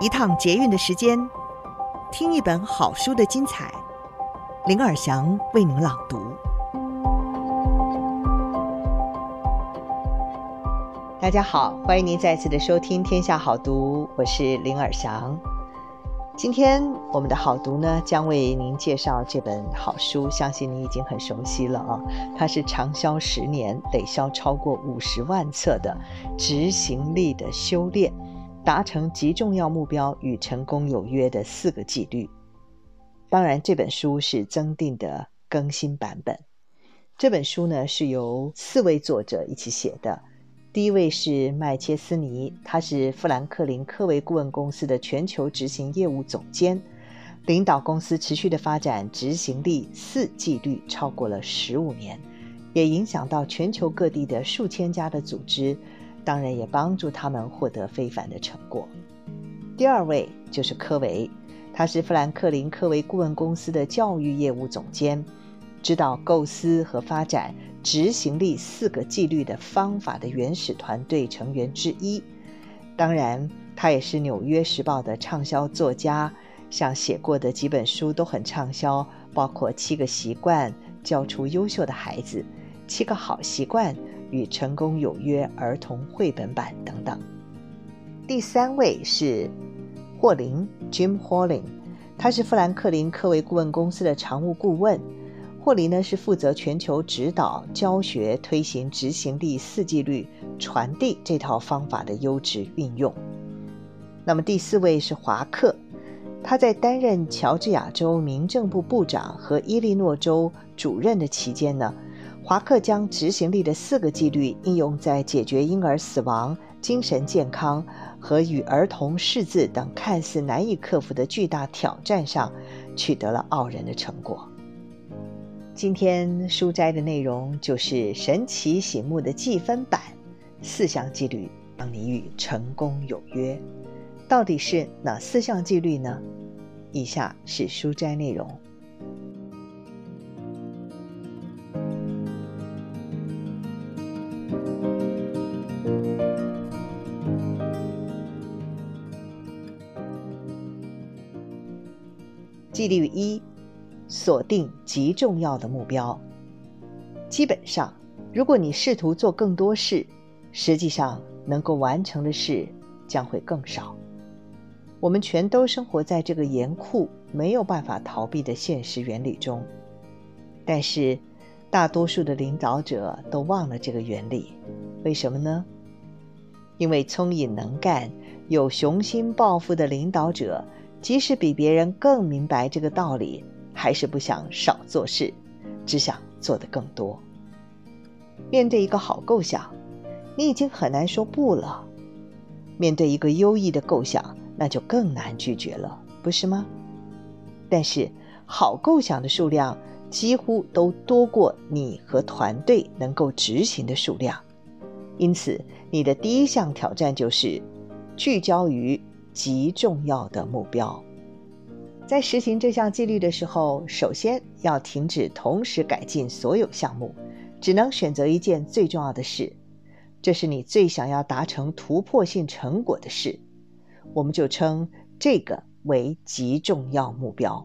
一趟捷运的时间，听一本好书的精彩。林尔祥为您朗读。大家好，欢迎您再次的收听《天下好读》，我是林尔祥。今天我们的好读呢，将为您介绍这本好书，相信你已经很熟悉了啊。它是畅销十年、累销超过五十万册的《执行力的修炼》。达成极重要目标与成功有约的四个纪律。当然，这本书是增订的更新版本。这本书呢，是由四位作者一起写的。第一位是麦切斯尼，他是富兰克林科维顾问公司的全球执行业务总监，领导公司持续的发展执行力四纪律超过了十五年，也影响到全球各地的数千家的组织。当然也帮助他们获得非凡的成果。第二位就是科维，他是富兰克林科维顾问公司的教育业务总监，指导构思和发展执行力四个纪律的方法的原始团队成员之一。当然，他也是《纽约时报》的畅销作家，像写过的几本书都很畅销，包括《七个习惯》、教出优秀的孩子、《七个好习惯》。与成功有约儿童绘本版等等。第三位是霍林 Jim Holling，他是富兰克林科维顾问公司的常务顾问。霍林呢是负责全球指导、教学、推行执行力四纪律，传递这套方法的优质运用。那么第四位是华克，他在担任乔治亚州民政部部长和伊利诺州主任的期间呢，华克将执行力的四个纪律应用在解决婴儿死亡、精神健康和与儿童识字等看似难以克服的巨大挑战上，取得了傲人的成果。今天书斋的内容就是神奇醒目的计分板，四项纪律让你与成功有约。到底是哪四项纪律呢？以下是书斋内容。纪律一：锁定极重要的目标。基本上，如果你试图做更多事，实际上能够完成的事将会更少。我们全都生活在这个严酷、没有办法逃避的现实原理中，但是大多数的领导者都忘了这个原理。为什么呢？因为聪颖能干、有雄心抱负的领导者。即使比别人更明白这个道理，还是不想少做事，只想做得更多。面对一个好构想，你已经很难说不了；面对一个优异的构想，那就更难拒绝了，不是吗？但是，好构想的数量几乎都多过你和团队能够执行的数量，因此，你的第一项挑战就是聚焦于。极重要的目标，在实行这项纪律的时候，首先要停止同时改进所有项目，只能选择一件最重要的事，这是你最想要达成突破性成果的事，我们就称这个为极重要目标，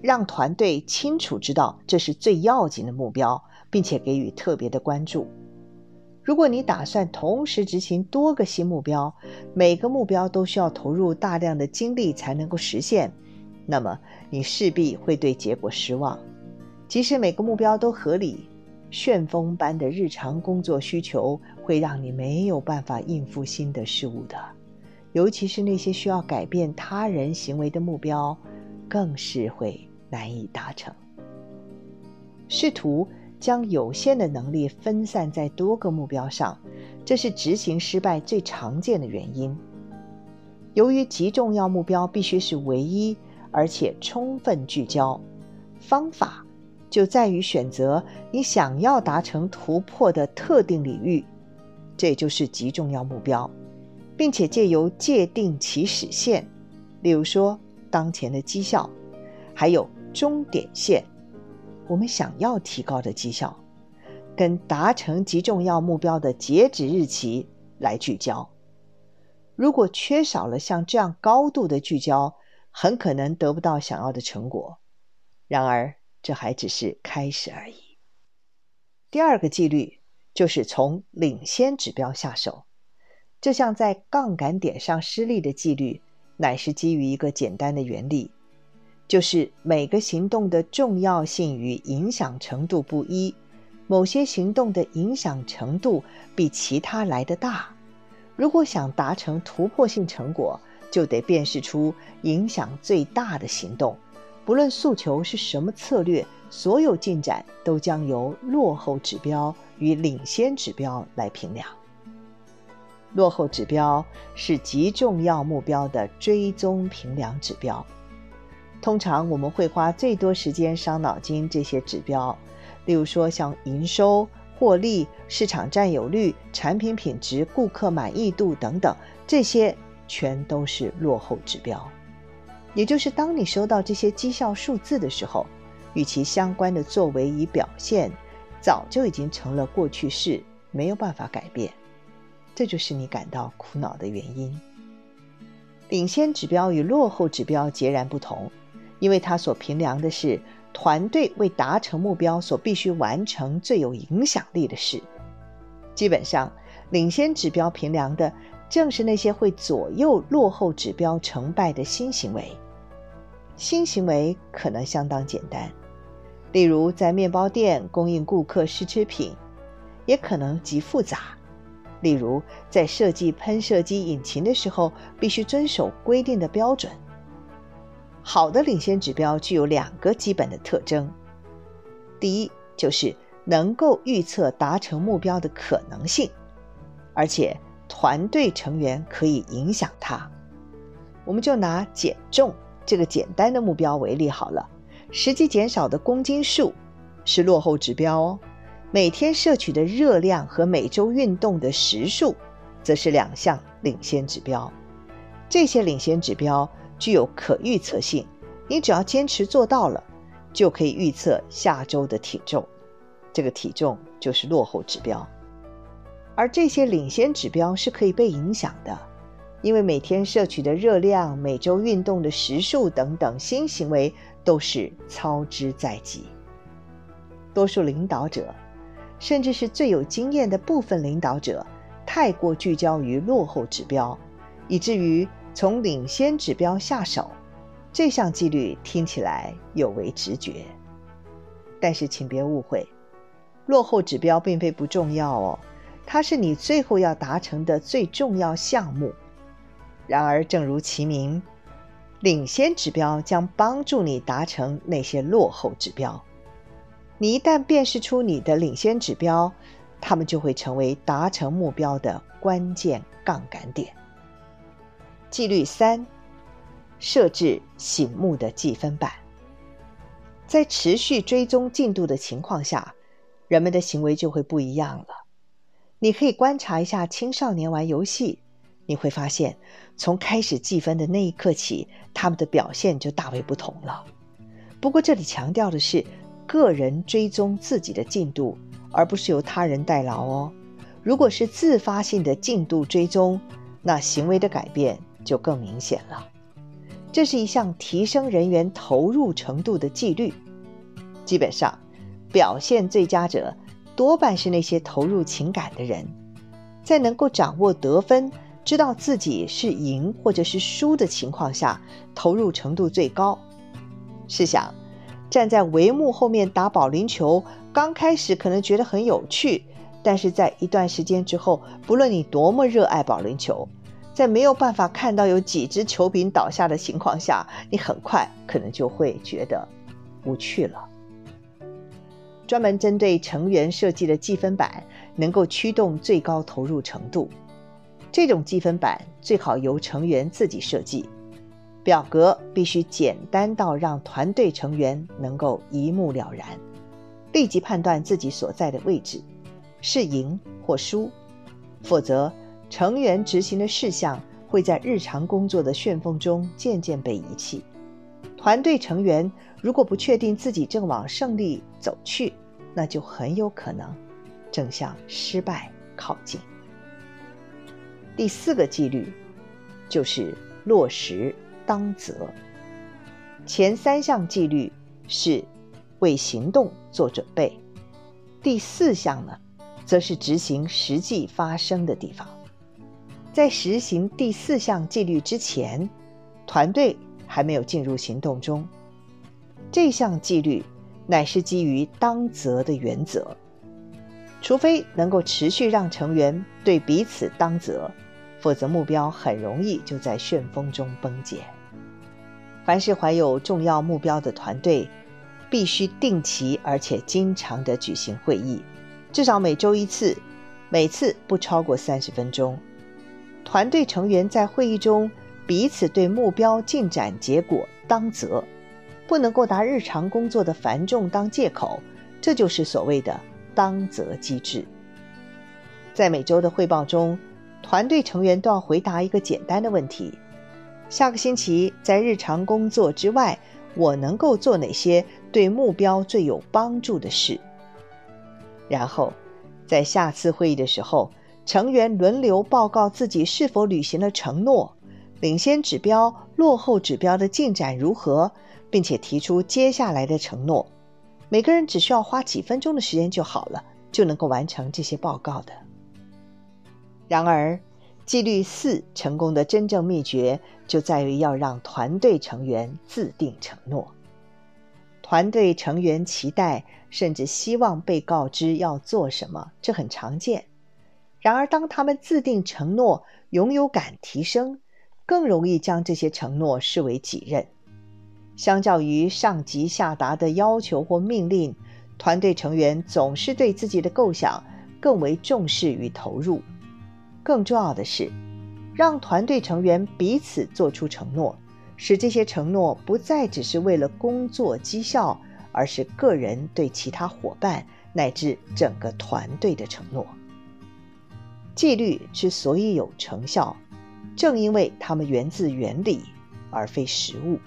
让团队清楚知道这是最要紧的目标，并且给予特别的关注。如果你打算同时执行多个新目标，每个目标都需要投入大量的精力才能够实现，那么你势必会对结果失望。即使每个目标都合理，旋风般的日常工作需求会让你没有办法应付新的事物的，尤其是那些需要改变他人行为的目标，更是会难以达成。试图。将有限的能力分散在多个目标上，这是执行失败最常见的原因。由于极重要目标必须是唯一而且充分聚焦，方法就在于选择你想要达成突破的特定领域，这就是极重要目标，并且借由界定起始线，例如说当前的绩效，还有终点线。我们想要提高的绩效，跟达成极重要目标的截止日期来聚焦。如果缺少了像这样高度的聚焦，很可能得不到想要的成果。然而，这还只是开始而已。第二个纪律就是从领先指标下手。这项在杠杆点上失利的纪律，乃是基于一个简单的原理，就是每个行动的重要性与影响程度不一，某些行动的影响程度比其他来得大。如果想达成突破性成果，就得辨识出影响最大的行动。不论诉求是什么策略，所有进展都将由落后指标与领先指标来评量。落后指标是极重要目标的追踪评量指标。通常我们会花最多时间伤脑筋这些指标，例如说像营收、获利、市场占有率、产品品质、顾客满意度等等，这些全都是落后指标。也就是当你收到这些绩效数字的时候，与其相关的作为与表现，早就已经成了过去式，没有办法改变。这就是你感到苦恼的原因。领先指标与落后指标截然不同，因为他所评量的是团队为达成目标所必须完成最有影响力的事。基本上，领先指标评量的正是那些会左右落后指标成败的新行为。新行为可能相当简单，例如在面包店供应顾客试吃品，也可能极复杂。例如，在设计喷射机引擎的时候，必须遵守规定的标准。好的领先指标具有两个基本的特征：第一，就是能够预测达成目标的可能性，而且团队成员可以影响它。我们就拿减重这个简单的目标为例好了，实际减少的公斤数是落后指标哦。每天摄取的热量和每周运动的时数，则是两项领先指标。这些领先指标具有可预测性，你只要坚持做到了，就可以预测下周的体重。这个体重就是落后指标。而这些领先指标是可以被影响的，因为每天摄取的热量、每周运动的时数等等新行为都是操之在即。多数领导者。甚至是最有经验的部分领导者，太过聚焦于落后指标，以至于从领先指标下手。这项纪律听起来有违直觉，但是请别误会，落后指标并非不重要哦，它是你最后要达成的最重要项目。然而，正如其名，领先指标将帮助你达成那些落后指标。你一旦辨识出你的领先指标，它们就会成为达成目标的关键杠杆点。纪律三：设置醒目的计分板。在持续追踪进度的情况下，人们的行为就会不一样了。你可以观察一下青少年玩游戏，你会发现，从开始计分的那一刻起，他们的表现就大为不同了。不过这里强调的是，个人追踪自己的进度，而不是由他人代劳哦。如果是自发性的进度追踪，那行为的改变就更明显了。这是一项提升人员投入程度的纪律。基本上，表现最佳者多半是那些投入情感的人，在能够掌握得分、知道自己是赢或者是输的情况下，投入程度最高。试想。站在帷幕后面打保龄球，刚开始可能觉得很有趣，但是在一段时间之后，不论你多么热爱保龄球，在没有办法看到有几只球柄倒下的情况下，你很快可能就会觉得无趣了。专门针对成员设计的计分板，能够驱动最高投入程度。这种计分板最好由成员自己设计。表格必须简单到让团队成员能够一目了然，立即判断自己所在的位置，是赢或输。否则，成员执行的事项会在日常工作的旋风中渐渐被遗弃。团队成员如果不确定自己正往胜利走去，那就很有可能正向失败靠近。第四个纪律，就是落实当责。前三项纪律是为行动做准备，第四项呢，则是执行实际发生的地方。在实行第四项纪律之前，团队还没有进入行动中。这项纪律乃是基于当责的原则，除非能够持续让成员对彼此当责，否则目标很容易就在旋风中崩解。凡是怀有重要目标的团队，必须定期而且经常地举行会议，至少每周一次，每次不超过三十分钟。团队成员在会议中彼此对目标进展结果当责。不能够拿日常工作的繁重当借口，这就是所谓的当责机制。在每周的汇报中，团队成员都要回答一个简单的问题：下个星期在日常工作之外，我能够做哪些对目标最有帮助的事？然后，在下次会议的时候，成员轮流报告自己是否履行了承诺，领先指标、落后指标的进展如何。并且提出接下来的承诺，每个人只需要花几分钟的时间就好了，就能够完成这些报告的。然而，纪律四成功的真正秘诀就在于要让团队成员自定承诺。团队成员期待甚至希望被告知要做什么，这很常见。然而，当他们自定承诺，拥有感提升，更容易将这些承诺视为己任。相较于上级下达的要求或命令，团队成员总是对自己的构想更为重视与投入。更重要的是，让团队成员彼此做出承诺，使这些承诺不再只是为了工作绩效，而是个人对其他伙伴乃至整个团队的承诺。纪律之所以有成效，正因为它们源自原理，而非实物。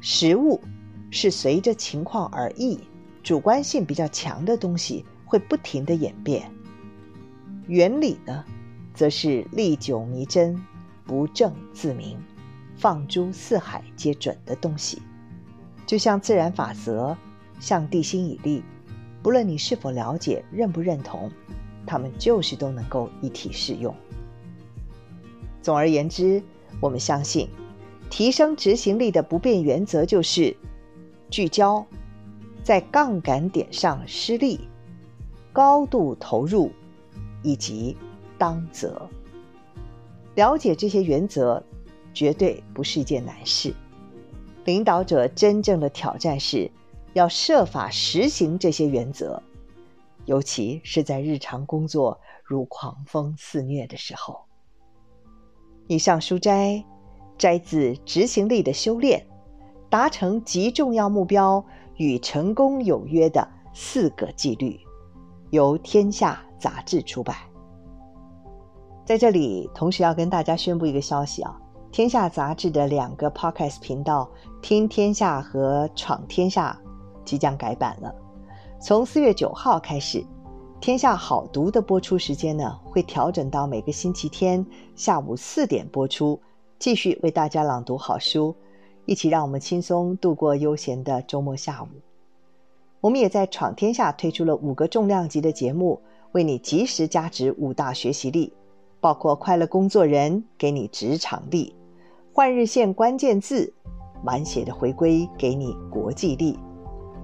实物是随着情况而异，主观性比较强的东西会不停地演变。原理呢，则是历久弥真、不证自明、放诸四海皆准的东西。就像自然法则，像地心引力，不论你是否了解、认不认同，它们就是都能够一体适用。总而言之，我们相信。提升执行力的不变原则就是聚焦，在杠杆点上施力，高度投入，以及当责。了解这些原则，绝对不是一件难事。领导者真正的挑战是要设法实行这些原则，尤其是在日常工作如狂风肆虐的时候。以上书摘。摘自《执行力的修炼》，达成极重要目标与成功有约的四个纪律，由天下杂志出版。在这里，同时要跟大家宣布一个消息啊，天下杂志的两个 Podcast 频道“听天下”和“闯天下”即将改版了。从四月九号开始，天下好读的播出时间呢，会调整到每个星期天下午四点播出。继续为大家朗读好书，一起让我们轻松度过悠闲的周末下午。我们也在闯天下推出了五个重量级的节目，为你及时加值五大学习力，包括快乐工作人给你职场力，换日线关键字满血的回归给你国际力，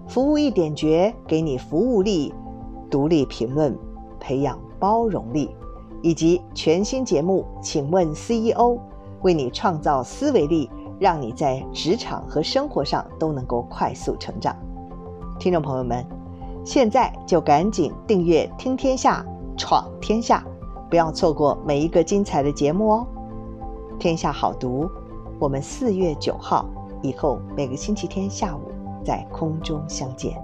服务一点绝给你服务力，独立评论培养包容力，以及全新节目，请问 CEO。为你创造思维力，让你在职场和生活上都能够快速成长。听众朋友们，现在就赶紧订阅《听天下》，闯天下，不要错过每一个精彩的节目哦！天下好读，我们四月九号以后每个星期天下午在空中相见。